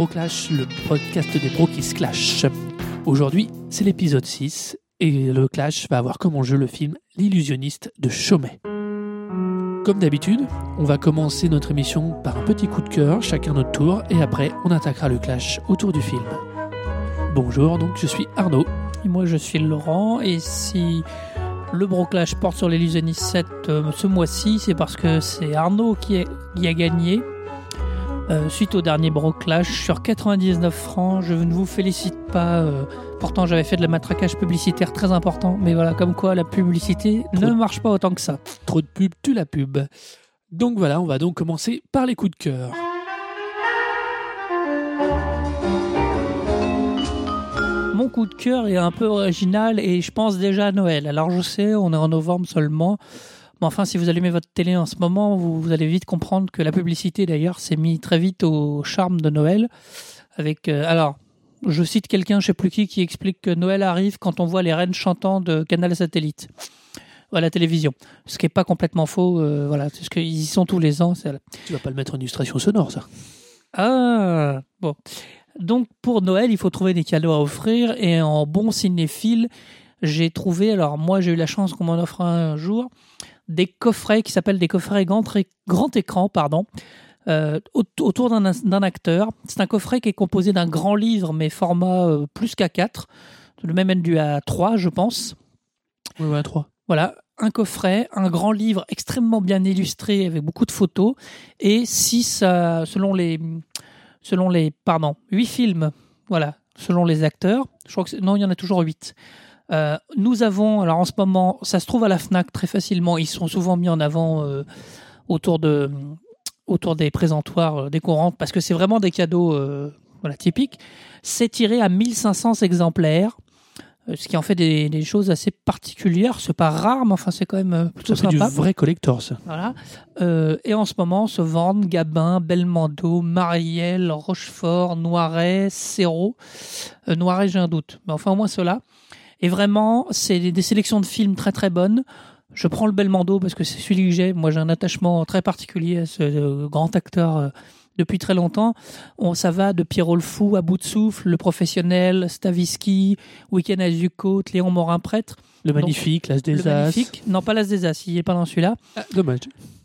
au Broclash, le podcast des bros qui se clashent. Aujourd'hui, c'est l'épisode 6 et le clash va avoir comme enjeu le film L'illusionniste de Chaumet. Comme d'habitude, on va commencer notre émission par un petit coup de cœur, chacun notre tour, et après on attaquera le clash autour du film. Bonjour, donc je suis Arnaud. Et moi je suis Laurent, et si le Broclash porte sur l'illusionniste 7 euh, ce mois-ci, c'est parce que c'est Arnaud qui a gagné. Euh, suite au dernier Broclash, sur 99 francs, je ne vous félicite pas. euh, pourtant, j'avais fait de la matraquage publicitaire très important, mais voilà, comme quoi la publicité Trop ne marche pas autant que ça. Trop de pub, tu la pub. Donc voilà, on va donc commencer par les coups de cœur. Mon coup de cœur est un peu original et je pense déjà à Noël. Alors je sais, on est en novembre seulement. Mais enfin, si vous allumez votre télé en ce moment, vous, vous allez vite comprendre que la publicité, d'ailleurs, s'est mis très vite au charme de Noël. Avec, euh, alors, je cite quelqu'un, je sais plus qui, qui explique que Noël arrive quand on voit les reines chantant de Canal Satellite à la télévision. Ce qui est pas complètement faux. euh, voilà, parce qu'ils y sont tous les ans. c'est- Tu vas pas le mettre en illustration sonore, ça. ah, bon. Donc pour Noël, il faut trouver des cadeaux à offrir et en bon cinéphile, j'ai trouvé, alors moi j'ai eu la chance qu'on m'en offre un jour, des coffrets qui s'appellent des coffrets grand, grand écran, pardon, euh, au- autour d'un acteur. C'est un coffret qui est composé d'un grand livre, mais format euh, plus qu'à 4, le même du à 3, je pense. Oui, ouais, 3. Voilà, un coffret, un grand livre extrêmement bien illustré avec beaucoup de photos et six, euh, selon les, selon les, pardon, huit films. Voilà, selon les acteurs. Je crois que non, il y en a toujours huit. Euh, nous avons, alors en ce moment, ça se trouve à la Fnac très facilement. Ils sont souvent mis en avant euh, autour de, autour des présentoirs euh, décorants parce que c'est vraiment des cadeaux, euh, voilà, typiques. C'est tiré à 1500 exemplaires. Ce qui en fait des, des choses assez particulières. C'est pas rare, mais enfin, c'est quand même plutôt Ça fait du sympa. vrai collector, ça. Voilà. Et en ce moment se vendent Gabin, Belmondo, Marielle, Rochefort, Noiret, Serrault. Noiret, j'ai un doute. Mais enfin, au moins cela. Et vraiment, c'est des, sélections de films très très bonnes. Je prends le Belmondo parce que c'est celui que j'ai. Moi, j'ai un attachement très particulier à ce euh, grand acteur euh, depuis très longtemps. On, ça va de Pierrot le Fou à bout de souffle, Le Professionnel, Stavisky, Week-end à Zuccote, Léon Morin-Prêtre. Le magnifique, l'as des Le As. Magnifique. Non, pas l'As des As, il n'est pas dans celui-là. Ah, dommage.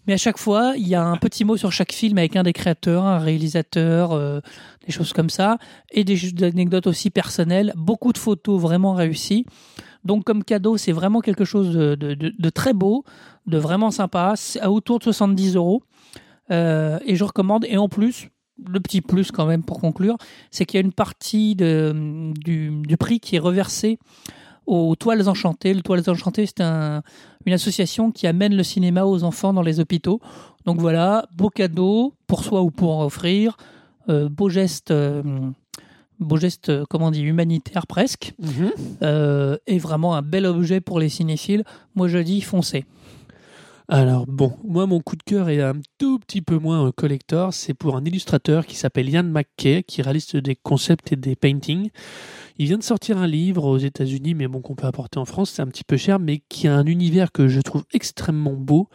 Mais à chaque fois, il y a un petit mot sur chaque film avec un des créateurs, un réalisateur, euh, des choses comme ça, et des, anecdotes aussi personnelles, beaucoup de photos vraiment réussies. Donc comme cadeau, c'est vraiment quelque chose de, très beau, de vraiment sympa, à autour de 70 euros. Euh, et je recommande, et en plus, le petit plus quand même pour conclure, c'est qu'il y a une partie du, prix qui est reversée aux Toiles Enchantées. Les Toiles Enchantées, c'est un, une association qui amène le cinéma aux enfants dans les hôpitaux. Donc voilà, beau cadeau pour soi ou pour offrir, beau geste, euh, beau geste, euh, comment on dit, humanitaire presque, euh, et vraiment un bel objet pour les cinéphiles. Moi je dis foncez. Alors bon, moi mon coup de cœur est un tout petit peu moins euh, collector, c'est pour un illustrateur qui s'appelle Ian McKay, qui réalise des concepts et des paintings. Il vient de sortir un livre aux États-Unis, mais bon qu'on peut apporter en France, c'est un petit peu cher, mais qui a un univers que je trouve extrêmement beau.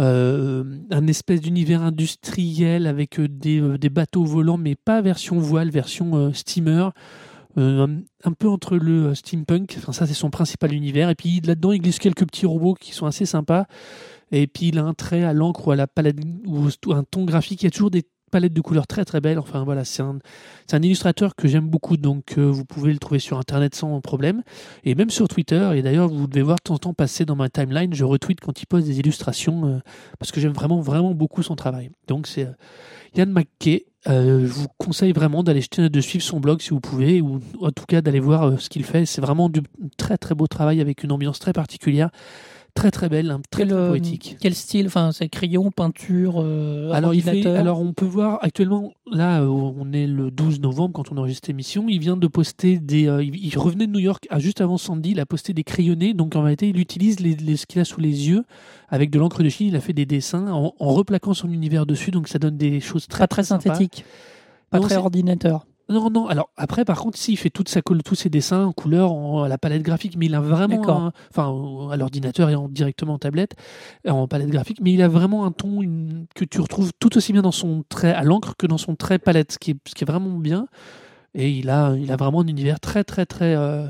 Euh, un espèce d'univers industriel avec euh, des, euh, des bateaux volants, mais pas version voile, version steamer. Un, peu entre le steampunk, enfin ça c'est son principal univers, et puis là-dedans il glisse quelques petits robots qui sont assez sympas. Et puis il a un trait à l'encre ou à la palette ou un ton graphique. Il y a toujours des palettes de couleurs très très belles. Enfin voilà, c'est un, un illustrateur que j'aime beaucoup, donc euh, vous pouvez le trouver sur internet sans problème. Et même sur Twitter. Et d'ailleurs, vous devez voir de temps en temps passer dans ma timeline. Je retweet quand il poste des illustrations euh, parce que j'aime vraiment vraiment beaucoup son travail. Donc c'est euh, Yann McKay. Euh, je vous conseille vraiment d'aller de suivre son blog si vous pouvez, ou en tout cas d'aller voir ce qu'il fait. C'est vraiment du très très beau travail avec une ambiance très particulière, très très belle, un très, Quel, très euh, poétique. Quel style Enfin, c'est crayon, peinture, euh, Alors, il fait- alors, on peut voir actuellement, là, euh, on est le 12 novembre quand on enregistre cette émission. Il vient de poster des. euh, il, revenait de New York ah, juste avant Sandy. Il a posté des crayonnés. Donc, en réalité, il utilise les, les- ce qu'il a sous les yeux avec de l'encre de Chine. Il a fait des dessins en, en replaquant son univers dessus. Donc, ça donne des choses très, Pas très sympas. synthétique, pas Non, très ordinateur. Non, non. Alors après, par contre, si il fait toute sa colle, tous ses dessins en couleur, en, à la palette graphique, mais il a vraiment, enfin, à l'ordinateur et en, directement en tablette, euh, en palette graphique, mais il a vraiment un ton une- que tu retrouves tout aussi bien dans son trait à l'encre que dans son trait palette, ce qui est, ce qui est vraiment bien. Et il a, il a vraiment un univers très, très, très euh,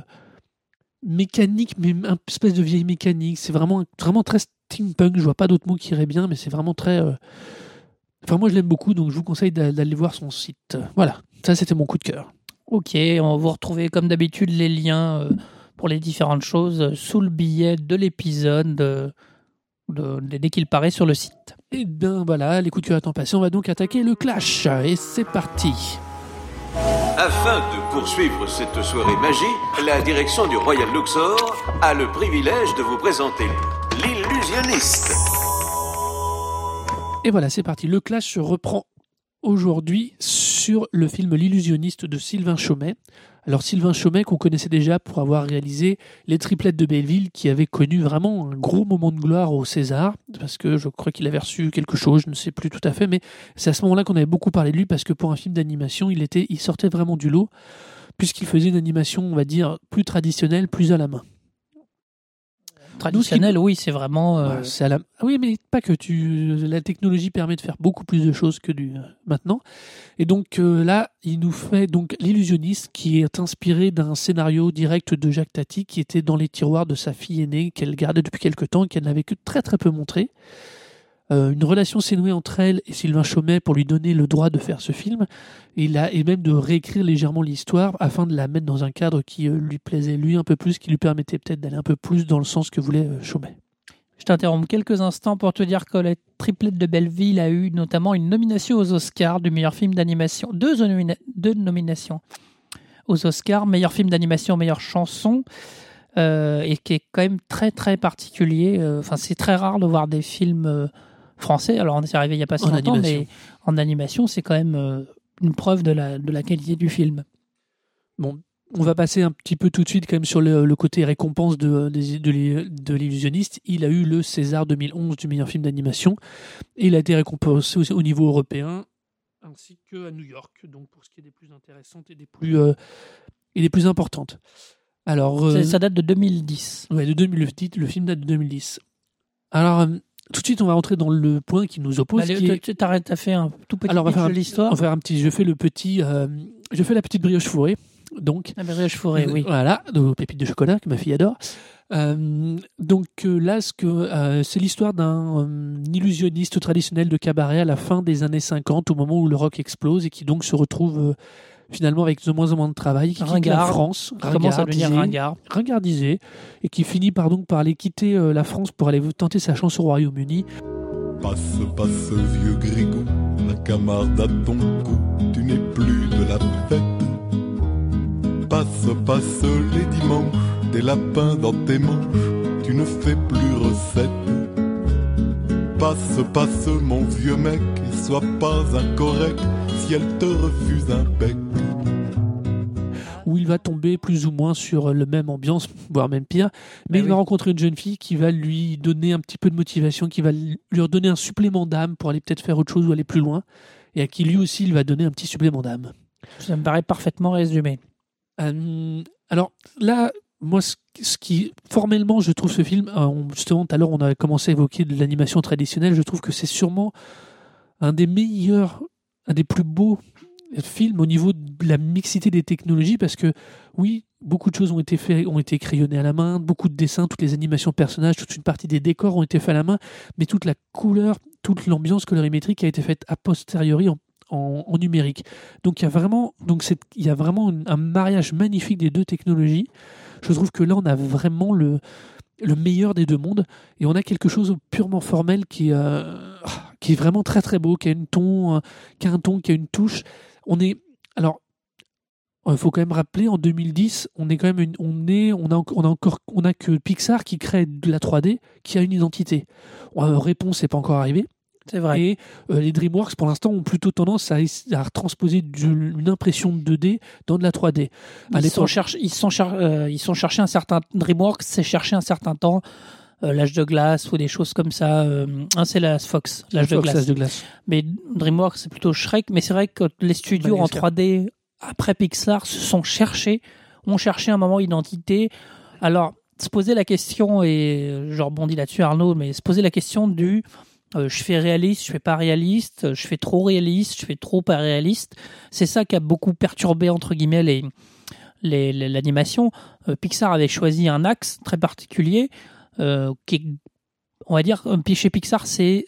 mécanique, mais une espèce de vieille mécanique. C'est vraiment, vraiment très steampunk. Je vois pas d'autres mots qui iraient bien, mais c'est vraiment très. euh, Enfin, moi, je l'aime beaucoup, donc je vous conseille d'a- d'aller voir son site. Voilà, ça, c'était mon coup de cœur. Ok, on va vous retrouver comme d'habitude les liens euh, pour les différentes choses euh, sous le billet de l'épisode euh, de- de- dès qu'il paraît sur le site. Et bien voilà, les coups de cœur étant passés, on va donc attaquer le clash. Et c'est parti. Afin de poursuivre cette soirée magie, la direction du Royal Luxor a le privilège de vous présenter l'illusionniste. Et voilà, c'est parti. Le clash se reprend aujourd'hui sur le film L'illusionniste de Sylvain Chaumet. Alors Sylvain Chaumet qu'on connaissait déjà pour avoir réalisé Les triplettes de Belleville qui avait connu vraiment un gros moment de gloire au César parce que je crois qu'il avait reçu quelque chose, je ne sais plus tout à fait mais c'est à ce moment-là qu'on avait beaucoup parlé de lui parce que pour un film d'animation, il était il sortait vraiment du lot puisqu'il faisait une animation, on va dire, plus traditionnelle, plus à la main. Traditionnel, oui, c'est vraiment. euh, Ouais, c'est à la- Ah oui, mais pas que tu. La technologie permet de faire beaucoup plus de choses que du euh, maintenant. Et donc euh, là, il nous fait donc l'illusionniste qui est inspiré d'un scénario direct de Jacques Tati qui était dans les tiroirs de sa fille aînée qu'elle gardait depuis quelque temps et qu'elle n'avait que très très peu montré. Euh, une relation s'est nouée entre elle et Sylvain Chaumet pour lui donner le droit de faire ce film et, là, et même de réécrire légèrement l'histoire afin de la mettre dans un cadre qui euh, lui plaisait lui un peu plus, qui lui permettait peut-être d'aller un peu plus dans le sens que voulait euh, Chaumet. Je t'interromps quelques instants pour te dire que la triplette de Belleville a eu notamment une nomination aux Oscars du meilleur film d'animation. Deux, nomina- deux nominations aux Oscars, meilleur film d'animation, meilleure chanson, et qui est quand même très très particulier. Enfin, c'est très rare de voir des films français. Alors, on est arrivé il n'y a pas si En longtemps, animation. mais en animation, c'est quand même euh, une preuve de la, de la qualité du film. Bon, on va passer un petit peu tout de suite quand même sur le, le côté récompense de, des- de, de l'illusionniste. Il a eu le César 2011 du meilleur film d'animation et il a été récompensé aussi au niveau européen ainsi qu'à New York, donc pour ce qui est des plus intéressantes et des plus, euh, et des plus importantes. Alors, euh, Ça date de 2010. ouais, de 2010, le film date de 2010. Alors, euh, tout de suite, on va rentrer dans le point qui nous oppose. Allez, qui est- tu t'arrêtes, fait un tout petit Alors, on va faire de l'histoire. on va faire un petit, je fais le petit, euh, je fais la petite brioche fourrée. Donc, La brioche fourrée, oui. Voilà, nos pépites de chocolat que ma fille adore. Euh, donc euh, là, ce que, c'est l'histoire d'un illusionniste traditionnel de cabaret à la fin des années 50, au moment où le rock explose et qui donc se retrouve finalement avec de moins en moins de travail, qui quitte la Ringard. France, Il commence à devenir ringardisé, ringard. ringardisé, et qui finit par donc par aller quitter euh, la France pour aller tenter sa chance au Royaume-Uni. Passe, passe, vieux Grigou, la camarde à ton cou, tu n'es plus de la fête. Passe, passe les dimanches, des lapins dans tes manches, tu ne fais plus recette. Passe, passe mon vieux mec, et sois pas incorrect si elle te refuse un bec. Où il va tomber plus ou moins sur le même ambiance, voire même pire. Mais Mais il oui. va rencontrer une jeune fille qui va lui donner un petit peu de motivation, qui va lui redonner un supplément d'âme pour aller peut-être faire autre chose ou aller plus loin, et à qui lui aussi il va donner un petit supplément d'âme. Ça me paraît parfaitement résumé. Euh, alors là, moi, ce, qui formellement, je trouve ce film, euh, justement, tout à l'heure, on a commencé à évoquer de l'animation traditionnelle. Je trouve que c'est sûrement un des meilleurs, un des plus beaux films au niveau de la mixité des technologies, parce que oui, beaucoup de choses ont été faites, ont été crayonnées à la main, beaucoup de dessins, toutes les animations personnages, toute une partie des décors ont été faits à la main, mais toute la couleur, toute l'ambiance colorimétrique a été faite a posteriori en, en- numérique. Donc il y a vraiment, donc il y a vraiment un mariage magnifique des deux technologies. Je trouve que là on a vraiment le le meilleur des deux mondes et on a quelque chose purement formel qui euh, qui est vraiment très très beau, qui a une ton, euh, qui a un ton, qui a une touche. On est alors il faut quand même rappeler en 2010, on est quand même une- on est on a en- on a encore on a que Pixar qui crée de la 3D qui a une identité. Euh, réponse n'est pas encore arrivée. C'est vrai. Et euh, les DreamWorks, pour l'instant, ont plutôt tendance à, à retransposer du- une impression de 2D dans de la 3D. À Ils sont, l'époque- cherch- ils, sont cher- euh, ils sont cherchés un certain DreamWorks, c'est chercher un certain temps euh, l'âge de glace ou des choses comme ça. euh, ah, c'est la Fox, l'âge de glace. l'âge de glace. Mais DreamWorks c'est plutôt Shrek. Mais c'est vrai que les studios en Madagascar. 3D après Pixar, se sont cherchés, ont cherché un moment identité. Alors, se poser la question, et je rebondis là-dessus Arnaud, mais se poser la question du euh, je fais réaliste, je fais pas réaliste, je fais trop réaliste, je fais trop pas réaliste. C'est ça qui a beaucoup perturbé, entre guillemets, les, les- les- l'animation. Euh, Pixar avait choisi un axe très particulier euh, qui on va dire, chez Pixar, c'est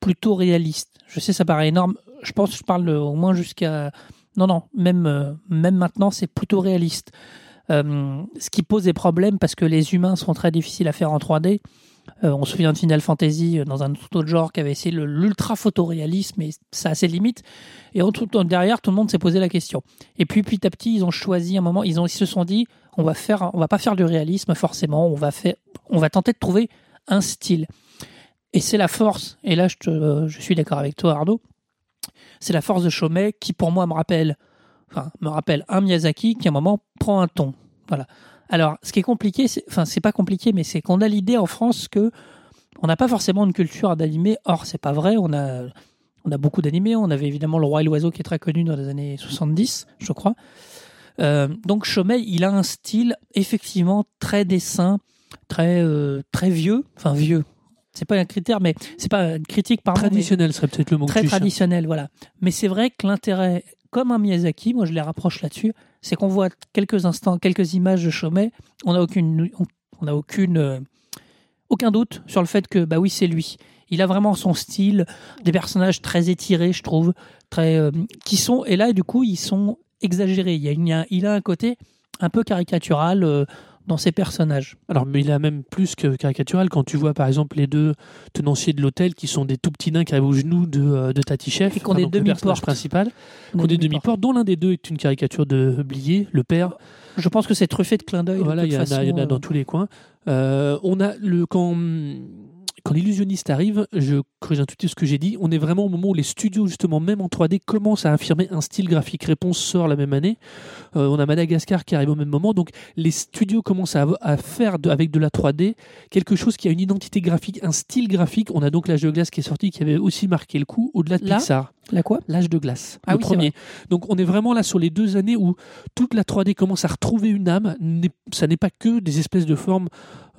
plutôt réaliste. Je sais, ça paraît énorme. Je pense que je parle euh, au moins jusqu'à. Non, non, même, euh, même maintenant, c'est plutôt réaliste. Ce qui pose des problèmes parce que les humains sont très difficiles à faire en 3D. Euh, on se souvient de Final Fantasy euh, dans un tout autre genre qui avait essayé l'ultra photoréalisme, mais ça a ses limites. Et derrière, tout le monde s'est posé la question. Et puis petit à petit, ils ont choisi un moment, ils, se sont dit, on va faire, on va pas faire du réalisme forcément, on va faire, on va tenter de trouver un style. Et c'est la force. Et là, je, je suis d'accord avec toi, Arnaud. C'est la force de Chomet qui, pour moi, me rappelle, enfin, me rappelle un Miyazaki qui, à un moment, prend un ton. Voilà. Alors, ce qui est compliqué, c'est, enfin, c'est pas compliqué, mais c'est qu'on a l'idée en France que on n'a pas forcément une culture d'animé. Or, c'est pas vrai. On a, on a beaucoup d'animés. On avait évidemment Le Roi et l'Oiseau qui est très connu dans les années 70, je crois. Euh, donc, Chomet, il a un style effectivement très dessin, très, euh, très vieux. Enfin, vieux. C'est pas un critère, mais c'est pas une critique, pardon. mais- Traditionnel serait peut-être le mot très traditionnel, voilà. Mais c'est vrai que l'intérêt, comme un Miyazaki, moi je les rapproche là-dessus, c'est qu'on voit quelques instants, quelques images de Chomet, on n'a aucune, on, a aucune, euh, aucun doute sur le fait que bah oui c'est lui. Il a vraiment son style, des personnages très étirés, je trouve, très, euh, qui sont et là du coup ils sont exagérés. Il y a un côté un peu caricatural euh, dans ses personnages. Alors, mais il a même plus que caricatural quand tu vois par exemple les deux tenanciers de l'hôtel qui sont des tout petits nains qui arrivent aux genoux de, euh, de Tati Chef, Et le personnage demi-portes. principal, On qui ont est des demi-portes. dont l'un des deux est une caricature de Blier, le père. Je pense que c'est truffé de clins d'œil. Voilà, il y, en a, il y en a façon, dans euh, tous les coins. Euh, on a le quand quand l'illusionniste arrive, je corrige un tout petit peu ce que j'ai dit. On est vraiment au moment où les studios justement même en 3D commencent à affirmer un style graphique. Réponse sort la même année. Euh, on a Madagascar qui arrive au même moment. Donc les studios commencent à, à faire de- avec de la 3D quelque chose qui a une identité graphique, un style graphique. On a donc l'âge de glace qui est sorti, qui avait aussi marqué le coup au-delà de Là Pixar. La quoi? L'âge de glace, Ah le oui, premier. Donc on est vraiment là sur les deux années où toute la 3D commence à retrouver une âme. Ça n'est pas que des espèces de formes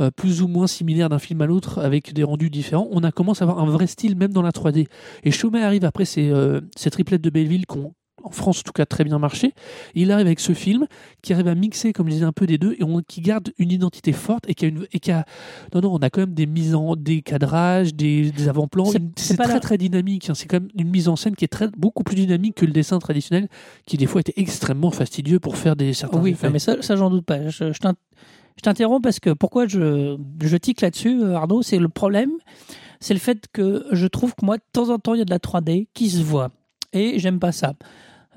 euh, plus ou moins similaires d'un film à l'autre avec des rendus différents. On a commencé à avoir un vrai style même dans la 3D. Et Chomet arrive après ces, euh, ces triplettes de Belleville qui ont en France en tout cas très bien marché. Il arrive avec ce film qui arrive à mixer, comme je disais, un peu des deux et on, qui garde une identité forte et qui a une et qui a non non on a quand même des mises en des cadrages, des, des avant-plans. C'est- très la- très dynamique. hein. C'est quand même une mise en scène qui est très beaucoup plus dynamique que le dessin traditionnel, qui des fois était extrêmement fastidieux pour faire des certains Oui, effets. mais ça, ça j'en doute pas. Je, je t'in- je t'interromps parce que pourquoi je, je tique là-dessus, euh, Arnaud, c'est le problème, c'est le fait que je trouve que moi, de temps en temps, il y a de la 3D qui se voit. Et j'aime pas ça.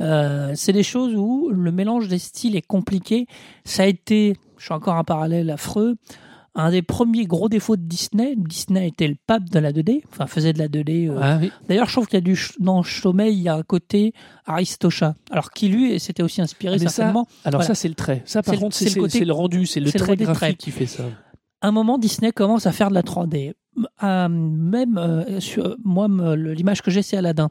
Euh, c'est des choses où le mélange des styles est compliqué. Ça a été, je suis encore un parallèle affreux, un des premiers gros défauts de Disney. Disney était le pape de la 2D, enfin faisait de la 2D. euh, Ah oui. D'ailleurs, je trouve qu'il y a du dans Chaumet, il y a un côté Aristocha. Alors qui lui s'était aussi inspiré Mais ça, certainement. Alors Voilà. ça c'est le trait. Ça par le- contre c'est le le rendu, c'est le c'est le trait côté graphique trait. qui fait ça. un moment, Disney commence à faire de la 3D. Euh, même euh, sur, moi, le- l'image que j'ai, c'est Aladdin.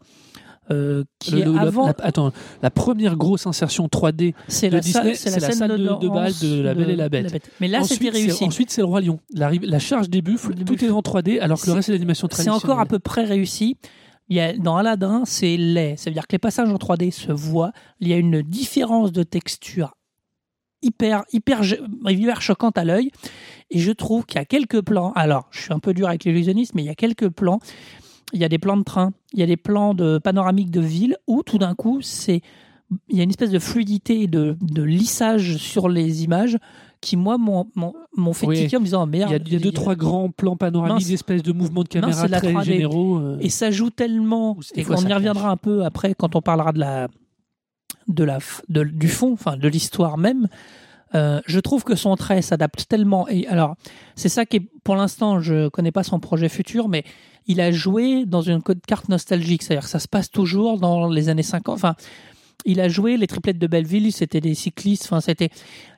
Euh, qui Le- est le- la- avant, la- attends, la première grosse insertion 3D c'est de la, Disney, c'est la scène de, de bal de La Belle et la Bête. Mais là, c'était c'est- réussi. Ensuite, c'est le Roi Lion. La, la charge des buffles, Le tout est en 3D, alors que le C'est- reste, c'est l'animation C'est traditionnelle. encore à peu près réussi. Il y a, dans Aladdin, c'est laid. Ça veut dire que les passages en 3D se voient. Il y a une différence de texture hyper, hyper, hyper choquante à l'œil. Et je trouve qu'il y a quelques plans. Alors, je suis un peu dur avec l'illusionniste, mais il y a quelques plans. Il y a des plans de train, il y a des plans de panoramique de ville où tout d'un coup, c'est il y a une espèce de fluidité et de, de lissage sur les images qui, moi, m'ont fait Oui. tiquer en me disant oh, Il y merde. a, il y a deux, trois grands plans panoramiques, des espèces de mouvements de caméra la très 3D. généraux. euh. Et ça joue tellement, et fois, on y reviendra un peu après quand on parlera de la, de la, de- du fond, enfin de l'histoire même. Euh, je trouve que son trait s'adapte tellement. Et alors, c'est ça qui est, pour l'instant, je connais pas son projet futur, mais il a joué dans une carte nostalgique, c'est-à-dire que ça se passe toujours dans les années 50. Enfin, il a joué les triplettes de Belleville, c'était des cyclistes. Enfin, c'était,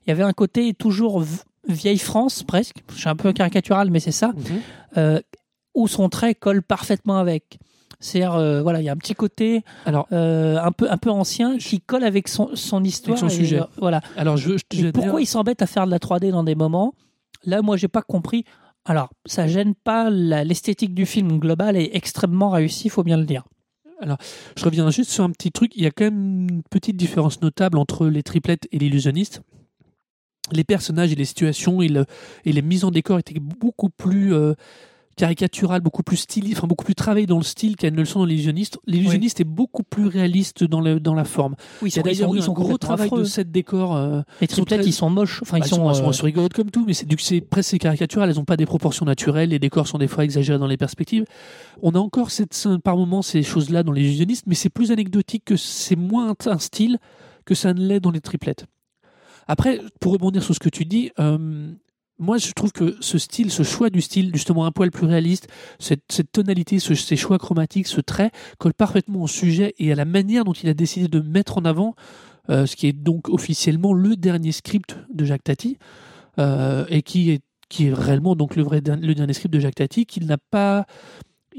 il y avait un côté toujours vieille France presque. Je suis un peu caricatural, mais c'est ça euh, où son trait colle parfaitement avec. C'est euh, voilà, il y a un petit côté Alors, euh, un peu un peu ancien qui colle avec son son histoire. son et, sujet. euh, voilà. alors je, pourquoi dire- il s'embête à faire de la 3D dans des moments? Là, moi, j'ai pas compris. Alors, ça gêne pas l'esthétique du film global est extrêmement réussi, faut bien le dire. Je reviens juste sur un petit truc. Il y a quand même une petite différence notable entre les triplettes et l'illusionniste. Les personnages et les situations et, le- et les mises en décor étaient beaucoup plus euh, caricaturales, beaucoup plus stylistes, enfin beaucoup plus travaillées dans le style qu'elles ne le sont dans l'illusionniste. L'illusionniste est beaucoup plus réaliste dans, le, dans la forme. Oui, Il y a d'ailleurs eu un gros travail affreux. de set décor. euh, Les sont triplettes, ils sont moches. Enfin, ils bah, sont. sont, euh, sont rigolotes comme tout, mais c'est c'est presque caricatural. Elles n'ont pas des proportions naturelles. Les décors sont des fois exagérés dans les perspectives. On a encore cette, par moments ces choses-là dans les illusionnistes, mais c'est plus anecdotique que c'est moins un style que ça ne l'est dans les triplettes. Après, pour rebondir sur ce que tu dis, euh, moi je trouve que ce style, ce choix du style, justement un poil plus réaliste, cette, tonalité, ce- ces choix chromatiques, ce trait, colle parfaitement au sujet et à la manière dont il a décidé de mettre en avant euh, ce qui est donc officiellement le dernier script de Jacques Tati, euh, et qui est, qui est réellement donc le, vrai, le dernier script de Jacques Tati, qu'il n'a pas.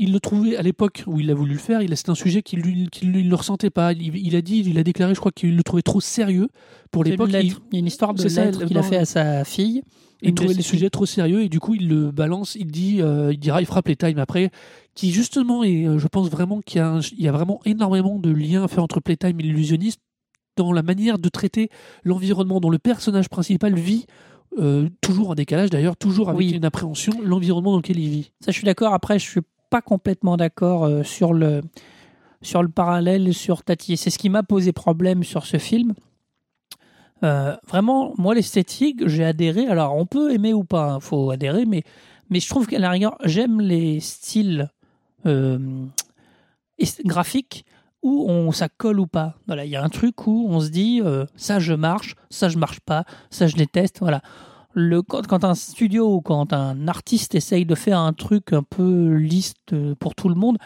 Il le trouvait à l'époque où il a voulu le faire, il c'est un sujet qu'il ne le ressentait pas. Il, il a dit, il a déclaré, je crois qu'il le trouvait trop sérieux pour l'époque. Il. Il y a une histoire de lettre qu'il a fait à sa fille. il trouvait le sujet trop sérieux et du coup il le balance, il dit, euh, il dira, il frappe les times après, qui justement et je pense vraiment qu'il y, a y vraiment énormément de liens à faire entre Playtime et l'illusionniste dans la manière de traiter l'environnement dont le personnage principal vit. euh, toujours en décalage d'ailleurs, toujours avec Oui. une appréhension, l'environnement dans lequel il vit. Ça, je suis d'accord. Après, je suis pas complètement d'accord euh, sur le sur le parallèle sur Tati. C'est ce qui m'a posé problème sur ce film. Euh, vraiment, moi, l'esthétique, j'ai adhéré. Alors, on peut aimer ou pas, il faut adhérer, mais mais je trouve qu'à la rigueur, j'aime les styles euh, graphiques où on ça colle ou pas. Voilà, il y a un truc où on se dit ça je marche, ça je marche pas, ça je déteste. Voilà. Le, quand, quand un studio ou quand un artiste essaye de faire un truc un peu liste pour tout le monde,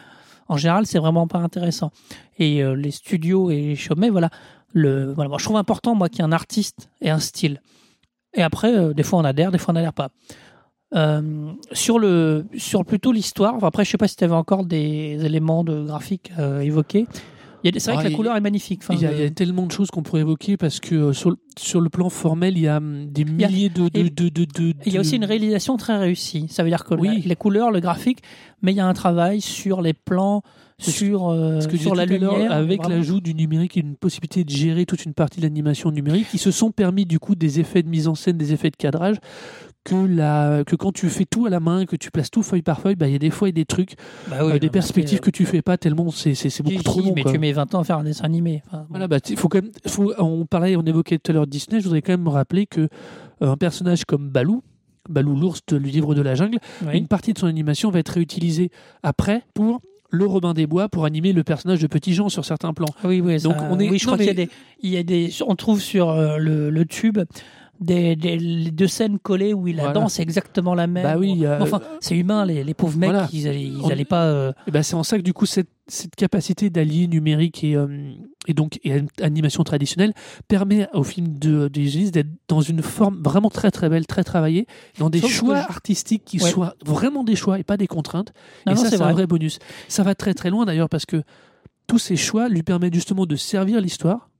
en général, c'est vraiment pas intéressant. Et euh, les studios et les Chomet, voilà, le, voilà, moi, je trouve important moi qu'il y ait un artiste et un style. Et après, euh, des fois on adhère, des fois on n'adhère pas. Euh, sur le sur plutôt l'histoire. après, je sais pas si tu avais encore des éléments de graphique évoqués. Il y a des- C'est vrai Ah, que la il- couleur est magnifique. Enfin, il, y a, le- il y a tellement de choses qu'on pourrait évoquer parce que euh, sur, le- sur le plan formel, il y a hum, des milliers de, de, de, de- Il y a aussi une réalisation très réussie. Ça veut dire que Oui. la- les couleurs, le graphique, mais il y a un travail sur les plans, sur, euh, que sur la lumière. avec l'ajout du numérique et une possibilité de gérer toute une partie de l'animation numérique, ils se sont permis du coup des effets de mise en scène, des effets de cadrage que, la, que quand tu fais tout à la main, que tu places tout feuille par feuille, bah, il y a des fois y a des trucs, Bah oui, euh, des perspectives c'est- que tu fais pas tellement c'est beaucoup trop long. Mais quoi. tu mets 20 ans à faire un dessin animé. Enfin. Voilà, bah, faut quand même, faut, on parlait, on évoquait tout à l'heure Disney. Je voudrais quand même me rappeler que euh, un personnage comme Balou, Balou l'ours de le livre de la jungle, Oui. une partie de son animation va être réutilisée après pour le Robin des Bois pour animer le personnage de Petit Jean sur certains plans. Oui, oui, Donc, ça- on est- oui, je non, crois qu'il y a mais- des, il y a des, on trouve sur euh, le, le tube des, des- les deux scènes collées où il la Voilà. danse exactement la même. Bah oui, enfin, c'est humain, les, les pauvres mecs, Voilà. ils allaient, ils On- allaient pas. euh, ben c'est en ça que du coup cette, cette capacité d'allier numérique et, euh, et donc et animation traditionnelle permet au film de, de d'être dans une forme vraiment très très belle, très travaillée, dans des Sauf choix je- artistiques qui Ouais. soient vraiment des choix et pas des contraintes. Non, et non, ça c'est c'est un vrai. vrai bonus. Ça va très très loin d'ailleurs parce que tous ces choix lui permettent justement de servir l'histoire,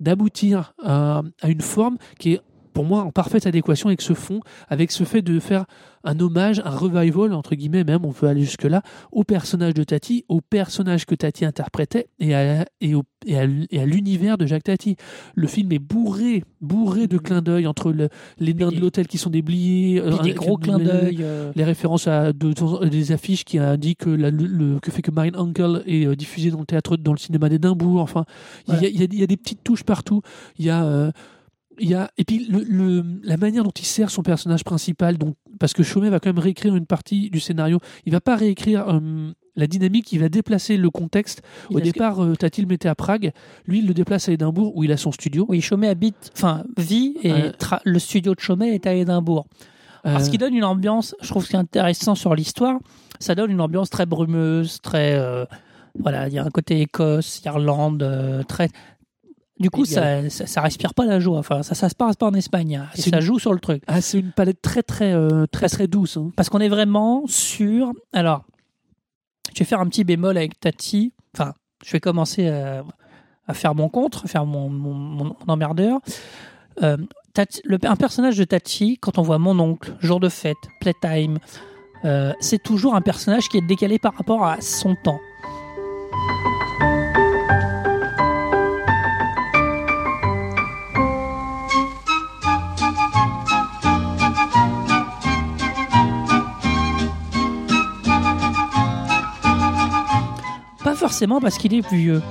d'aboutir à, à une forme qui est pour moi en parfaite adéquation avec ce fond, avec ce fait de faire un hommage, un revival, entre guillemets même, on peut aller jusque-là, au personnage de Tati, au personnage que Tati interprétait et à, et au- et à, et à l'univers de Jacques Tati. Le film est bourré, bourré de clins d'œil entre le- les nains de l'hôtel qui sont débliés, euh, des gros clins d'œil. euh, les références à de- de- des affiches qui indiquent la- le, le- que fait que Mine Uncle est euh, diffusé dans le théâtre, dans le cinéma d'Édimbourg. Enfin, il y a- y a des petites touches partout. Il y a, euh, il y a et puis le, le- la manière dont il sert son personnage principal. Donc, parce que Chaumet va quand même réécrire une partie du scénario. Il va pas réécrire. euh, la dynamique, il va déplacer le contexte. il Au ce que- départ, euh, Tati le mettait à Prague. Lui, il le déplace à Édimbourg où il a son studio. Oui, Chaumet habite, enfin, vit et Euh, tra- le studio de Chaumet est à Édimbourg. Alors, Euh, ce qui donne une ambiance, je trouve ce qui est intéressant sur l'histoire, ça donne une ambiance très brumeuse, très. voilà, il y a un côté Écosse, Irlande, très. Du coup, ça, ça, ça respire pas la joie. Enfin, ça, ça se passe pas en Espagne. et ça une- joue sur le truc. ah, c'est une palette très très euh, très très douce. hein. Parce qu'on est vraiment sur. Alors, Je vais faire un petit bémol avec Tati. Enfin, je vais commencer à, à faire mon contre, à faire mon, mon, mon emmerdeur. Euh, Tati- le- un personnage de Tachi, quand on voit mon oncle, jour de fête, playtime, euh, c'est toujours un personnage qui est décalé par rapport à son temps. Forcément parce qu'il est vieux.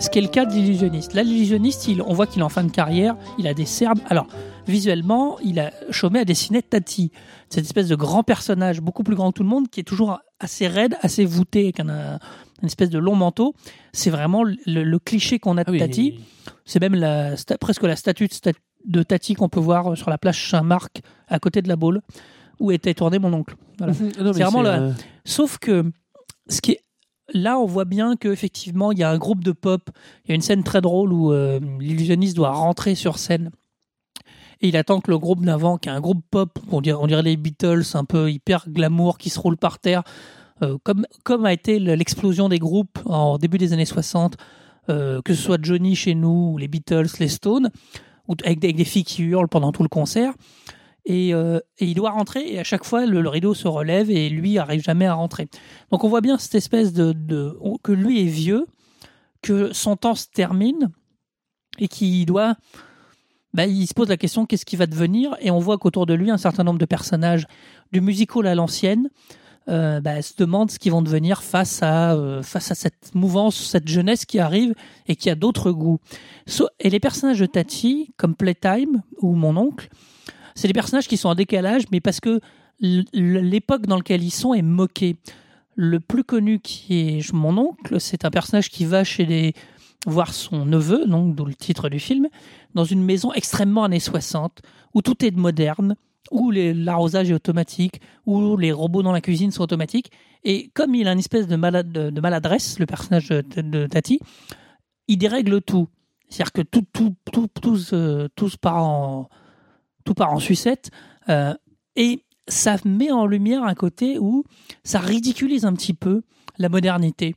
Ce qui est le cas de l'illusionniste. Là, l'illusionniste, il- on voit qu'il est en fin de carrière, il a des cerbes. Alors, visuellement, il a Chaumet a dessiné Tati, cette espèce de grand personnage, beaucoup plus grand que tout le monde, qui est toujours assez raide, assez voûté, avec un, un- une espèce de long manteau. C'est vraiment le, le cliché qu'on a de Ah oui, Tati. C'est même la, presque la statue de, Tati qu'on peut voir sur la plage Saint-Marc, à côté de la Baule, où était tourné mon oncle. Voilà. Non, C'est vraiment euh, Sauf que ce qui est là, on voit bien qu'effectivement, il y a un groupe de pop. Il y a une scène très drôle où euh, l'illusionniste doit rentrer sur scène. Et il attend que le groupe d'avant, qui est un groupe pop, on dirait, les Beatles, un peu hyper glamour, qui se roule par terre, euh, comme, a été le- l'explosion des groupes en début des années 60, euh, que ce soit Johnny chez nous, ou les Beatles, les Stones, avec des filles qui hurlent pendant tout le concert. Et, euh, et il doit rentrer, et à chaque fois, le, rideau se relève, et lui arrive jamais à rentrer. Donc on voit bien cette espèce de, que lui est vieux, que son temps se termine et qu'il doit bah, il se pose la question qu'est-ce qui va devenir? Et on voit qu'autour de lui un certain nombre de personnages du musical à l'ancienne euh, bah, se demandent ce qu'ils vont devenir face à euh, face à cette mouvance cette jeunesse qui arrive et qui a d'autres goûts et les personnages de Tati comme Playtime ou mon oncle c'est des personnages qui sont en décalage mais parce que l'époque dans laquelle ils sont est moquée le plus connu qui est mon oncle, c'est un personnage qui va chez les voir son neveu, donc d'où le titre du film, dans une maison extrêmement années 60, où tout est moderne, où l'arrosage est automatique, où les robots dans la cuisine sont automatiques. Et comme il a une espèce de, malade, de, de maladresse, le personnage de, de Tati, il dérègle tout. C'est-à-dire que tout, tout, tout, tout, se- tout part en, tout part en sucette. euh, et ça met en lumière un côté où ça ridiculise un petit peu la modernité.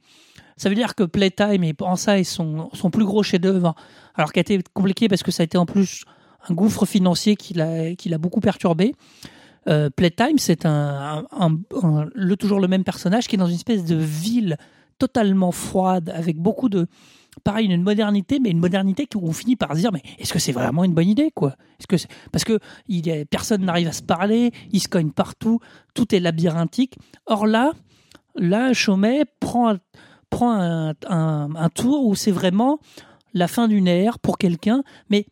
Ça veut dire que Playtime et en ça est son, plus gros chef-d'œuvre, alors qui a été compliqué parce que ça a été en plus un gouffre financier qui l'a beaucoup perturbé. Euh, Playtime, c'est un- le toujours le même personnage qui est dans une espèce de ville totalement froide avec beaucoup de pareil une modernité mais une modernité où on finit par se dire mais est-ce que c'est vraiment une bonne idée quoi? Est-ce que parce que il personne n'arrive à se parler ils se cognent partout tout est labyrinthique. Or là là Chaumet prend prend un, un- tour où c'est vraiment la fin d'une ère pour quelqu'un mais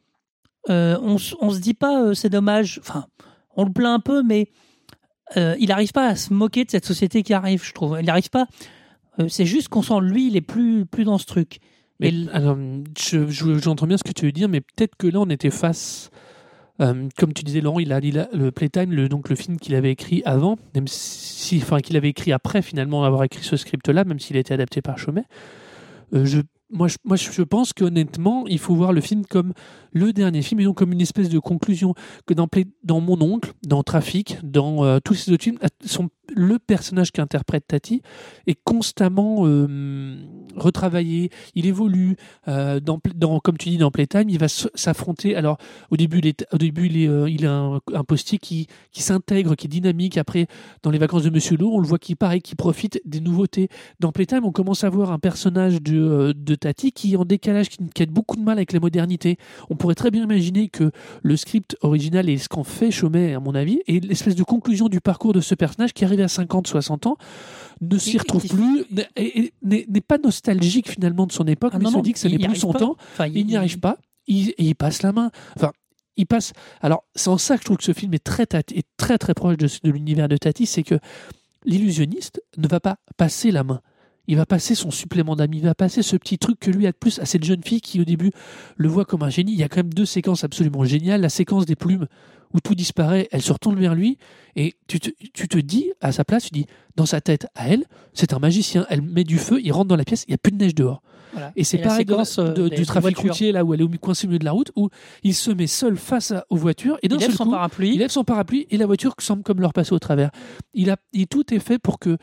euh, on, on se dit pas euh, c'est dommage enfin on le plaint un peu mais euh, il n'arrive pas à se moquer de cette société qui arrive je trouve. Il n'arrive pas c'est juste qu'on sent lui il est plus plus dans ce truc Mais, Et l- alors, je- je- j'entends bien ce que tu veux dire, mais peut-être que là, on était face. euh, comme tu disais, Laurent, il a, il le Playtime, le, donc le film qu'il avait écrit avant, même si, enfin, qu'il avait écrit après finalement avoir écrit ce script-là, même s'il a été adapté par Chomet. euh, je, moi, je, moi, je pense qu'honnêtement, il faut voir le film comme le dernier film et non comme une espèce de conclusion. Que dans, dans Mon Oncle, dans Trafic, dans euh, tous ces autres films, son, le personnage qu'interprète Tati est constamment euh, retravaillé, il évolue. euh, dans, comme tu dis, dans Playtime, il va s'affronter. Alors, au début, il, est, au début, il, est, euh, un, postier qui, qui s'intègre, qui est dynamique. Après, dans les vacances de Monsieur Lowe, on le voit qui pareil, qui profite des nouveautés. Dans Playtime, on commence à voir un personnage de, de Tati qui est en décalage, qui, qui a beaucoup de mal avec la modernité. On pourrait très bien imaginer que le script original et ce qu'en fait Chaumet, à mon avis, est l'espèce de conclusion du parcours de ce personnage qui arrive à 50, 60 ans, ne s'y Et- retrouve et- plus, n'est- pas nostalgique finalement de son époque, Ah mais non, se non, dit que ce n'est plus son pas. temps, Enfin, il n'y arrive pas, il, passe la main. Enfin, il passe. Alors, c'est en ça que je trouve que ce film est très, est très, très proche de, de l'univers de Tati, c'est que l'illusionniste ne va pas passer la main. Il va passer son supplément d'âme, il va passer ce petit truc que lui a de plus à cette jeune fille qui au début le voit comme un génie. Il y a quand même deux séquences absolument géniales. La séquence des plumes où tout disparaît, elle se retourne vers lui et tu te, tu te dis à sa place, tu dis dans sa tête à elle, c'est un magicien. Elle met du feu, il rentre dans la pièce, il n'y a plus de neige dehors. Voilà. Et c'est pareil euh, de- des- du trafic voitures. routier, là où elle est au coincée au milieu de la route, où il se met seul face à- aux voitures et d'un Il lève seul son coup, parapluie. il lève son parapluie et la voiture semble comme leur passer au travers. Il a, et tout est fait pour que,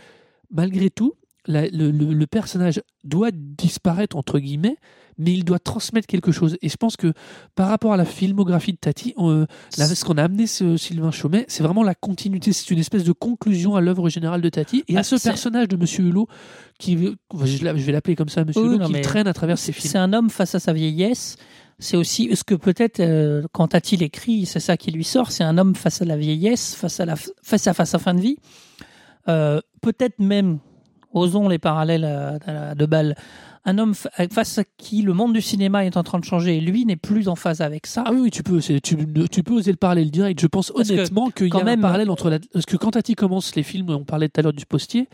malgré tout, la- le, le- le personnage doit disparaître entre guillemets, mais il doit transmettre quelque chose. Et je pense que par rapport à la filmographie de Tati, euh, là, ce qu'on a amené ce Sylvain Chaumet, c'est vraiment la continuité. C'est une espèce de conclusion à l'œuvre générale de Tati et Ah, à ce c'est- personnage de Monsieur Hulot qui, je vais l'appeler comme ça, Monsieur Oui, Hulot, non, qui traîne à travers ses films. C'est un homme face à sa vieillesse. C'est aussi ce que peut-être euh, quand Tati l'écrit, c'est ça qui lui sort. C'est un homme face à la vieillesse, face à la face à face à fin de vie. Euh, peut-être même, osons les parallèles à- de Bâle, un homme fa- face à qui le monde du cinéma est en train de changer et lui n'est plus en phase avec ça. Ah oui, oui, tu peux, tu, tu peux oser le parallèle direct. Je pense Parce honnêtement qu'il y quand a même- un parallèle entre la, parce que quand Tati commence les films, on parlait tout à l'heure du postier,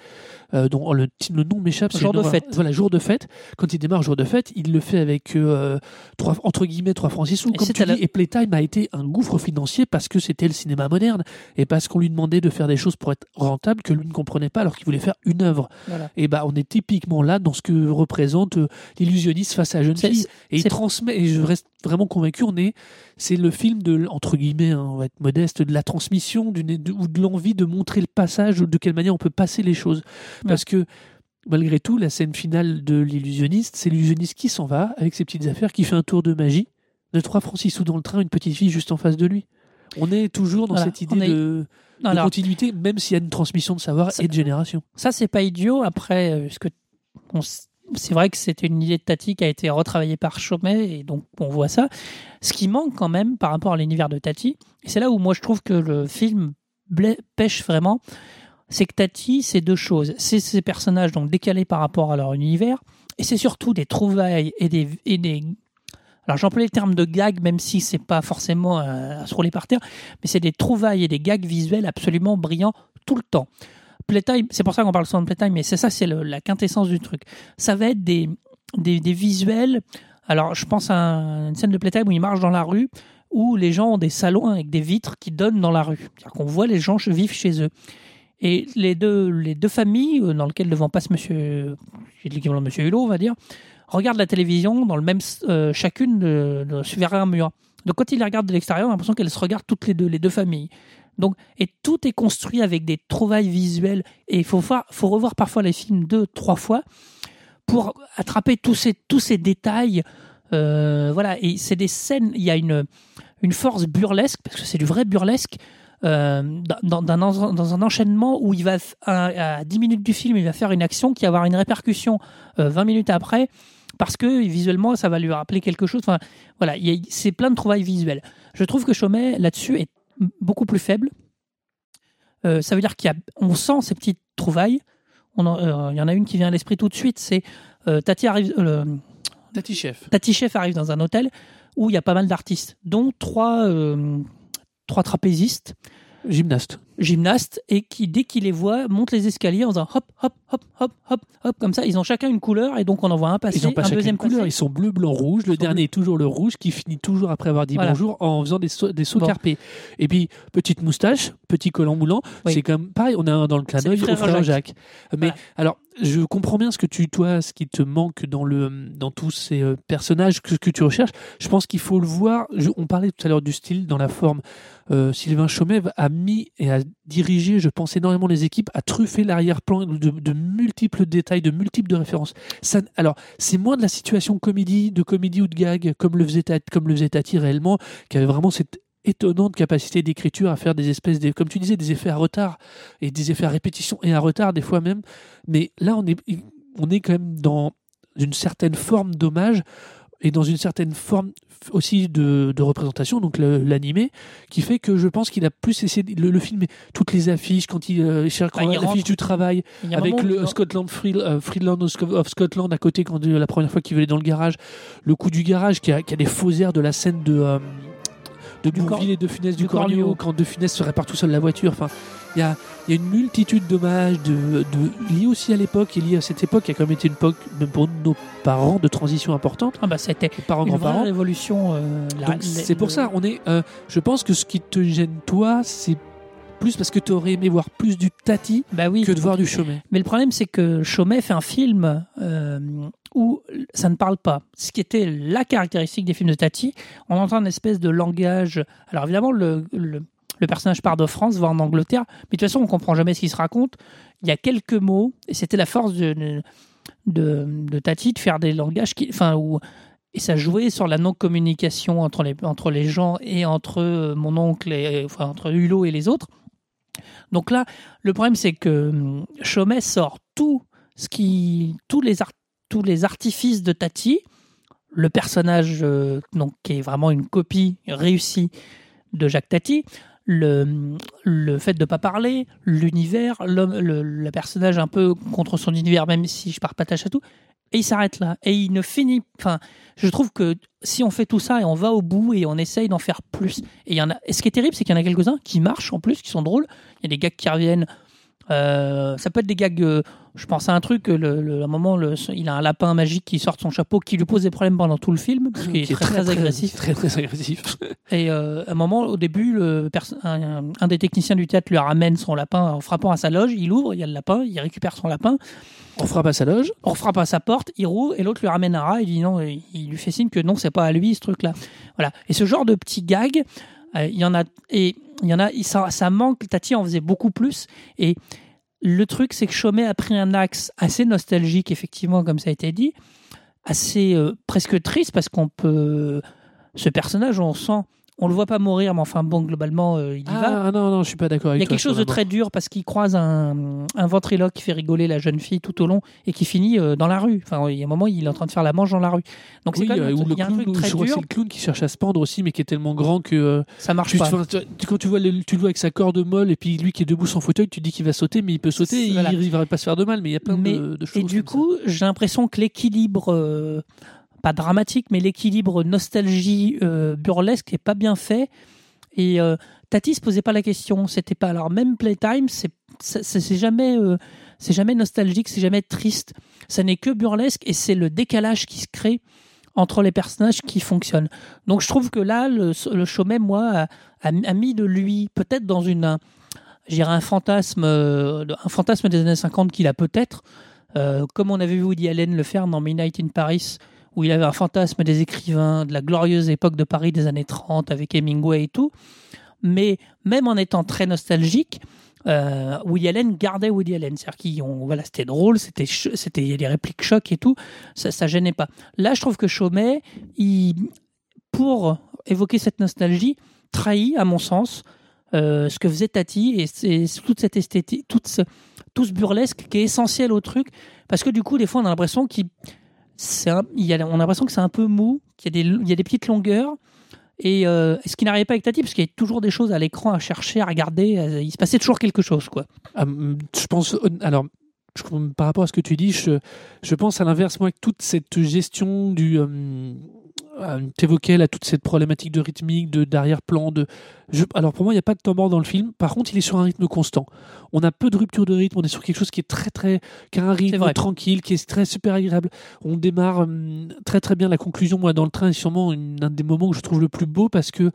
euh, dont oh, le, nom m'échappe. Jour de fête. Voilà, jour de fête. Quand il démarre jour de fête, il le fait avec euh, trois entre guillemets trois francs six sous. Et Comme tu dis, la- et Playtime a été un gouffre financier parce que c'était le cinéma moderne et parce qu'on lui demandait de faire des choses pour être rentable que lui ne comprenait pas alors qu'il voulait faire une œuvre. Voilà. Et bah, on est typiquement là dans ce que représente euh, l'illusionniste face à la jeune fille. Et il transmet, et je reste vraiment convaincu, on est, c'est le film de, entre guillemets, hein, on va être modeste, de la transmission d'une, ou de l'envie de montrer le passage, ou de quelle manière on peut passer les choses. Parce que, malgré tout, la scène finale de l'illusionniste, c'est l'illusionniste qui s'en va avec ses petites affaires, qui fait un tour de magie, de 3 francs 6 sous dans le train, une petite fille juste en face de lui. On est toujours dans Voilà, cette idée est- de, de Alors, continuité, même s'il y a une transmission de savoir Ça- et de génération. Ça, c'est pas idiot. Après, euh, ce que on s- c'est vrai que c'était une idée de Tati qui a été retravaillée par Chaumet, et donc on voit ça. Ce qui manque quand même par rapport à l'univers de Tati, et c'est là où moi je trouve que le film pêche vraiment, c'est que Tati, c'est deux choses. C'est ces personnages donc décalés par rapport à leur univers, et c'est surtout des trouvailles et des, et des alors j'emploie le terme de gag, même si c'est pas forcément euh, à se rouler par terre, mais c'est des trouvailles et des gags visuels absolument brillants tout le temps. Playtime, c'est pour ça qu'on parle souvent de Playtime, mais c'est ça, c'est la quintessence du truc. Ça va être des, des, visuels. Alors, je pense à un- une scène de Playtime où ils marchent dans la rue, où les gens ont des salons avec des vitres qui donnent dans la rue. C'est-à-dire qu'on voit les gens vivre chez eux. Et les deux, les deux familles, euh, dans lesquelles devant passe monsieur, l'équivalent de monsieur Hulot, on va dire, regardent la télévision dans le même, euh, chacune de, de, vers un mur. Donc quand ils les regardent de l'extérieur, on a l'impression qu'elles se regardent toutes les deux, les deux familles. Donc, et tout est construit avec des trouvailles visuelles. Et il faut, faut revoir parfois les films deux, trois fois pour attraper tous ces, tous ces détails. Euh, voilà, et c'est des scènes, il y a une, une force burlesque, parce que c'est du vrai burlesque, euh, dans, dans, un enchaînement où il va, à, à 10 minutes du film, il va faire une action qui va avoir une répercussion euh, 20 minutes après, parce que visuellement, ça va lui rappeler quelque chose. Enfin, voilà, c'est plein de trouvailles visuelles. Je trouve que Chaumet, là-dessus, est beaucoup plus faible. Euh, ça veut dire qu'on sent ces petites trouvailles. Euh, Il y en a une qui vient à l'esprit tout de suite, c'est euh, Tati arrive, euh, Tati Chef. Tati Chef arrive dans un hôtel où il y a pas mal d'artistes, dont trois, euh, trois trapézistes, Gymnaste. Gymnastes, et qui, dès qu'ils les voient, montent les escaliers en faisant hop, hop, hop, hop, hop, hop, comme ça. Ils ont chacun une couleur, et donc on en voit un passer, Ils ont pas un deuxième couleur, passer. ils sont bleu, blanc, rouge. Le dernier est toujours le rouge qui finit toujours après avoir dit Voilà. bonjour en faisant des sauts, des sauts Bon. carpés. Et puis, petite moustache, petit collant moulant. Oui. C'est comme pareil, on a dans le clin d'œil au frère Jacques. Mais Voilà. alors, je comprends bien ce que tu, toi, ce qui te manque dans, le, dans tous ces euh, personnages que, que tu recherches. Je pense qu'il faut le voir. Je- on parlait tout à l'heure du style dans la forme. Euh, Sylvain Chaumet a mis et a dirigé, je pense, énormément les équipes, à truffer l'arrière-plan de, multiples détails, de multiples références. Ça, alors, c'est moins de la situation comédie, de comédie ou de gag, comme le faisait, comme le faisait Tati réellement, qui avait vraiment cette étonnante capacité d'écriture à faire des espèces de, comme tu disais, des effets à retard et des effets à répétition et à retard des fois même. Mais là, on est, on est quand même dans une certaine forme d'hommage et dans une certaine forme aussi de, de représentation, donc l'animé, qui fait que je pense qu'il a plus essayé de- le, le film, toutes les affiches, quand il euh, cherche Bah, l'affiche du travail, avec le Scotland Free, euh, Freeland of Sc- of Scotland à côté quand euh, la première fois qu'il veut aller dans le garage, le coup du garage qui a, qui a des faux airs de la scène de euh, de Du Bourvil Cor- et de Funès du, du Cornio, Cornio. quand de Funès se répare tout seul la voiture. Enfin, il y a, il y a une multitude d'hommages de, de liés aussi à l'époque et liés à cette époque qui a quand même été une époque même pour nos parents de transition importante, Ah bah, c'était parents une vraie révolution. euh, Donc c'est pour le- ça, on est. euh, je pense que ce qui te gêne toi, c'est plus parce que tu aurais aimé voir plus du Tati Bah oui. que de voir du Chaumet. Mais le problème, c'est que Chaumet fait un film euh, où ça ne parle pas. Ce qui était la caractéristique des films de Tati, on entend une espèce de langage. Alors évidemment, le, le, personnage part de France, va en Angleterre, mais de toute façon, on comprend jamais ce qu'il se raconte. il y a quelques mots, et c'était la force de, de, Tati de faire des langages qui, enfin, où, et ça jouait sur la non-communication entre les, entre les gens et entre euh, mon oncle, et, enfin, entre Hulot et les autres. Donc là, le problème, c'est que hum, Chomet sort tout ce qui, tous les, ar- tous les artifices de Tati, le personnage euh, donc, qui est vraiment une copie réussie de Jacques Tati, le, le fait de ne pas parler, l'univers, l'homme, le, personnage un peu contre son univers, même si je pars pas tâche à tout, et il s'arrête là. Et il ne finit. Enfin, je trouve que si on fait tout ça et on va au bout et on essaye d'en faire plus, et il y en a. Et ce qui est terrible, c'est qu'il y en a quelques-uns qui marchent en plus, qui sont drôles. Il y a des gags qui reviennent. Euh, ça peut être des gags. euh, je pense à un truc. Le, le- à un moment, le, il a un lapin magique qui sort de son chapeau, qui lui pose des problèmes pendant tout le film, parce qu'il est, très, très, agressif. Très, très agressif. Et euh, à un moment, au début, le un, un des techniciens du théâtre lui ramène son lapin en frappant à sa loge. Il ouvre, il y a le lapin, il récupère son lapin. On frappe à sa loge. On frappe à sa porte, il roule, et l'autre lui ramène un rat. Il dit non, il il lui fait signe que non, c'est pas à lui ce truc-là. Voilà. Et ce genre de petits gags, euh, il y en a, et il y en a, ça, ça manque. Tati en faisait beaucoup plus. Et le truc, c'est que Chomet a pris un axe assez nostalgique, effectivement, comme ça a été dit, assez euh, presque triste parce qu'on peut. Ce personnage, on sent, on le voit pas mourir, mais enfin bon, globalement, euh, il y va. Ah non, non, je suis pas d'accord Il avec y a toi quelque chose de très dur parce qu'il croise un, un ventriloque qui fait rigoler la jeune fille tout au long et qui finit euh, dans la rue. Enfin, il y a un moment, il est en train de faire la manche dans la rue. Donc c'est Oui, quand même euh, un il y a un clown, truc ou très je crois que dur. c'est le clown qui cherche à se pendre aussi, mais qui est tellement grand que euh, Ça marche tu, pas. tu- quand tu vois le, tu le vois avec sa corde molle et puis lui qui est debout sans fauteuil, tu dis qu'il va sauter, mais il peut sauter, et Voilà. il ne va pas se faire de mal, mais il y a plein Mais- de, de choses. Et du coup, j'ai l'impression que l'équilibre, pas dramatique, mais l'équilibre nostalgie euh, burlesque est pas bien fait. Et euh, Tati se posait pas la question. C'était pas alors même Playtime, c'est c'est jamais euh, c'est jamais nostalgique, c'est jamais triste. Ça n'est que burlesque et c'est le décalage qui se crée entre les personnages qui fonctionnent. Donc je trouve que là, le, le Chomet, moi, a, mis de lui peut-être dans une, un- un fantasme, euh, un fantasme des années 50 qu'il a peut-être, comme on avait vu Woody Allen le faire dans Midnight in Paris, où il avait un fantasme des écrivains de la glorieuse époque de Paris des années 30 avec Hemingway et tout. Mais même en étant très nostalgique, euh, Woody Allen gardait Woody Allen. C'est-à-dire qu'il on- voilà, c'était drôle, c'était c'était il y a des répliques chocs et tout, ça, ça gênait pas. Là, je trouve que Chaumet, il, pour évoquer cette nostalgie, trahit, à mon sens, euh, ce que faisait Tati et toute cette esthétique, tout ce burlesque qui est essentiel au truc. Parce que du coup, des fois, on a l'impression qu'il un- y a, on a l'impression que c'est un peu mou, qu'il y a des, il y a des petites longueurs. Et euh, ce qui n'arrivait pas avec Tati, parce qu'il y a toujours des choses à l'écran à chercher, à regarder. euh, Il se passait toujours quelque chose, quoi. Ah, je pense. Alors, je- par rapport à ce que tu dis, je, je pense à l'inverse, moi, avec toute cette gestion du. Euh, T'évoquais là toute cette problématique de rythmique, de d'arrière-plan. De... Je- alors pour moi, il n'y a pas de temps mort dans le film. Par contre, il est sur un rythme constant. On a peu de rupture de rythme. On est sur quelque chose qui est très très, qui a un rythme tranquille, qui est très super agréable. On démarre hum, très très bien. La conclusion, moi, dans le train, est sûrement une- un des moments que je trouve le plus beau parce que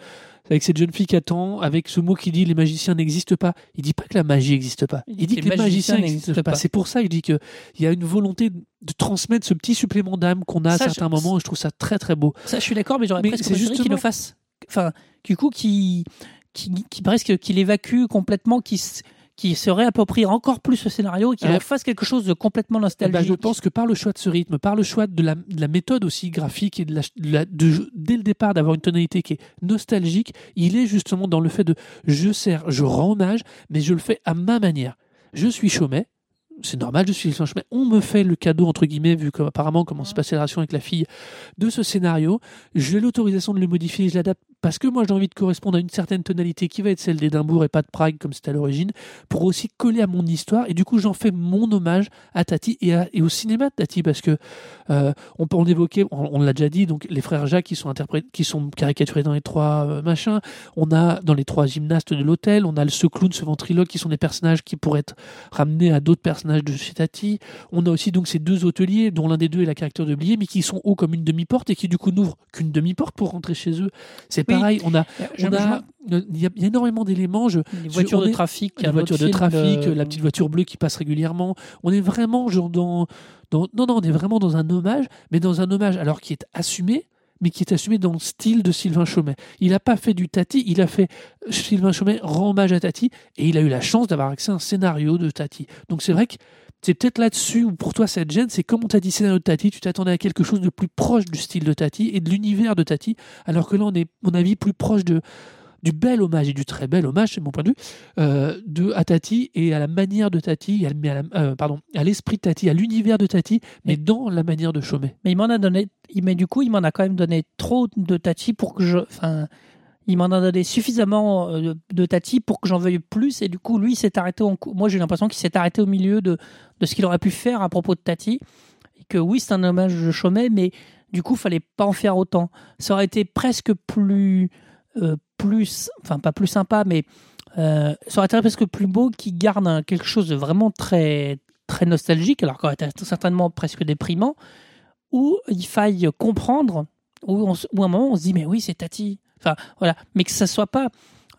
avec cette jeune fille qui attend, avec ce mot qui dit les magiciens n'existent pas. Il dit pas que la magie n'existe pas. Il dit que les magiciens n'existent pas. C'est pour ça que je dis que il y a une volonté de transmettre ce petit supplément d'âme qu'on a à certains je- moments. Et je trouve ça très très beau. Ça, je suis d'accord, mais j'aurais presque préféré qu'il justement- le fasse. Enfin, du coup, qui, qui, qui presque qu'il évacue complètement, qui, qui se réapproprie encore plus ce scénario et qu'il Ouais. fasse quelque chose de complètement Eh ben, nostalgique. je pense que par le choix de ce rythme, par le choix de la, de la méthode aussi graphique et de la, de la- de- dès le départ d'avoir une tonalité qui est nostalgique, il est justement dans le fait de je sers, je rends hommage, mais je le fais à ma manière. Je suis chômet. C'est normal, je suis chômet. On me fait le cadeau, entre guillemets, vu comme apparemment comment se passait la relation avec la fille de ce scénario. J'ai l'autorisation de le modifier, je l'adapte parce que moi j'ai envie de correspondre à une certaine tonalité qui va être celle d'Édimbourg et pas de Prague comme c'était à l'origine, pour aussi coller à mon histoire. Et du coup, j'en fais mon hommage à Tati et, au cinéma de Tati parce que euh, on peut en évoquer, on, l'a déjà dit, donc les frères Jacques qui sont qui sont caricaturés dans les trois euh, machins. On a dans les trois gymnastes de l'hôtel, on a ce clown, ce ventriloque qui sont des personnages qui pourraient être ramenés à d'autres personnages de chez Tati. On a aussi donc ces deux hôteliers dont l'un des deux est la caractère de Blier, mais qui sont hauts comme une demi-porte et qui du coup n'ouvrent qu'une demi-porte pour rentrer chez eux. C'est. Pareil, on a, on je- a, il y a, énormément d'éléments. Je, les voitures de trafic, il y a la un voiture autre de trafic, euh, la petite voiture bleue qui passe régulièrement. On est vraiment genre dans, dans non non, on est vraiment dans un hommage, mais dans un hommage alors qui est assumé, mais qui est assumé dans le style de Sylvain Chomet. Il n'a pas fait du Tati, il a fait Sylvain Chomet rend hommage à Tati, et il a eu la chance d'avoir accès à un scénario de Tati. Donc c'est vrai que c'est peut-être là-dessus où pour toi cette gêne, c'est comme on t'a dit scénario de Tati, tu t'attendais à quelque chose de plus proche du style de Tati et de l'univers de Tati, alors que là on est, à mon avis, plus proche de, du bel hommage et du très bel hommage, c'est mon point de vue, euh, de, à Tati et à la manière de Tati, à, à la- euh, pardon, à l'esprit de Tati, à l'univers de Tati, mais dans la manière de Chomet. Mais il m'en a donné, mais du coup, il m'en a quand même donné trop de Tati pour que je, enfin, il m'en a donné suffisamment euh, de, Tati pour que j'en veuille plus. Et du coup, lui, il s'est arrêté Moi, j'ai l'impression qu'il s'est arrêté au milieu de, de ce qu'il aurait pu faire à propos de Tati. Et que oui, c'est un hommage de Chomet, mais du coup, fallait pas en faire autant. Ça aurait été presque plus, euh, plus, enfin, pas plus sympa, mais euh, ça aurait été presque plus beau qu'il garde quelque chose de vraiment très, très nostalgique, alors qu'aurait été certainement presque déprimant où il faille comprendre, où, on où à un moment on se dit mais oui c'est Tati, enfin voilà, mais que ça soit pas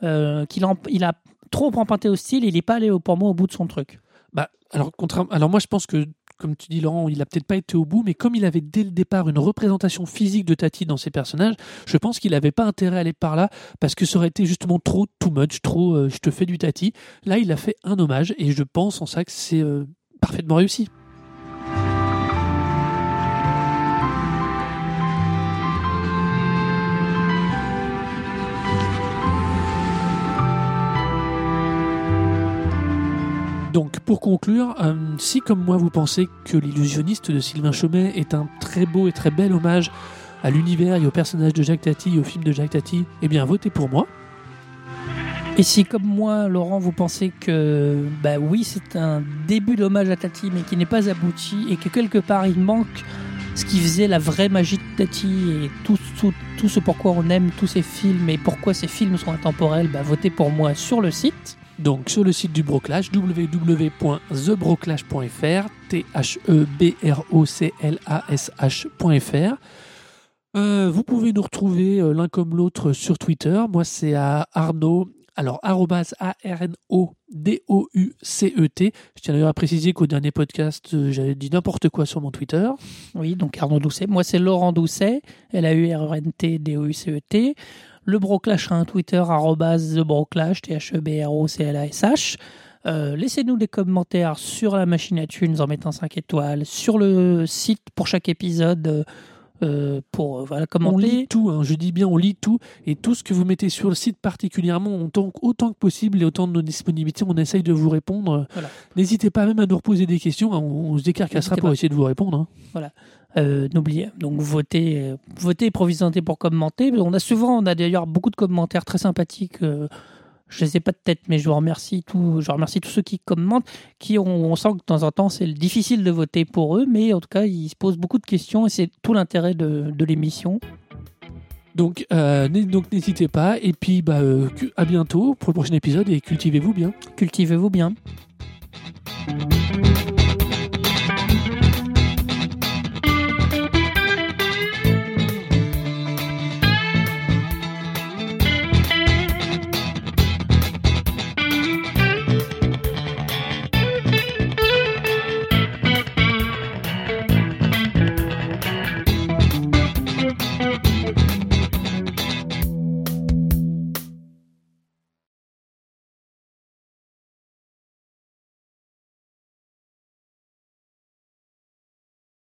euh, qu'il a trop emprunté au style, il n'est pas allé au- pour moi au bout de son truc. Bah, alors, alors moi je pense que, comme tu dis Laurent, il a peut-être pas été au bout, mais comme il avait dès le départ une représentation physique de Tati dans ses personnages, je pense qu'il n'avait pas intérêt à aller par là, parce que ça aurait été justement trop too much, trop euh, je te fais du Tati. Là, il a fait un hommage, et je pense en ça que c'est euh, parfaitement réussi. Donc, pour conclure, euh, si comme moi vous pensez que l'illusionniste de Sylvain Chomet est un très beau et très bel hommage à l'univers et au personnage de Jacques Tati et au film de Jacques Tati, eh bien votez pour moi. Et si comme moi Laurent vous pensez que bah oui c'est un début d'hommage à Tati mais qui n'est pas abouti et que quelque part il manque ce qui faisait la vraie magie de Tati et tout, ce pourquoi on aime tous ces films et pourquoi ces films sont intemporels, bah votez pour moi sur le site. Donc sur le site du Broclash, www.thebroclash.fr, t h e. Euh, vous pouvez nous retrouver euh, l'un comme l'autre sur Twitter. Moi, c'est à Arnaud, alors A-R-N-O-D-O-U-C-E-T. Je tiens d'ailleurs à préciser qu'au dernier podcast, euh, j'avais dit n'importe quoi sur mon Twitter. Oui, donc Arnaud Doucet. Moi, c'est Laurent Doucet, L-A-U-R-N-T-D-O-U-C-E-T. Le Broclash a un Twitter, T-H-E-B-R-O-C-L-A-S-H. Laissez-nous des commentaires sur la machine à tunes en mettant 5 étoiles, sur le site pour chaque épisode, euh, euh, pour euh, voilà, On commenter. lit tout, hein, je dis bien on lit tout, et tout ce que vous mettez sur le site particulièrement, autant, autant que possible et autant de nos disponibilités, on essaye de vous répondre. Voilà. N'hésitez pas même à nous reposer des questions, hein, on, on se décarcassera pour pas. essayer de vous répondre. hein. Euh, N'oubliez donc votez, euh, votez visiter pour commenter. On a souvent, on a d'ailleurs beaucoup de commentaires très sympathiques. Je les ai pas de tête, mais je vous remercie tous. Je remercie tous ceux qui commentent, qui ont, on sent que de temps en temps c'est difficile de voter pour eux, mais en tout cas ils se posent beaucoup de questions et c'est tout l'intérêt de, de l'émission. Donc euh, donc n'hésitez pas, et puis bah, euh, à bientôt pour le prochain épisode, et cultivez-vous bien. Cultivez-vous bien.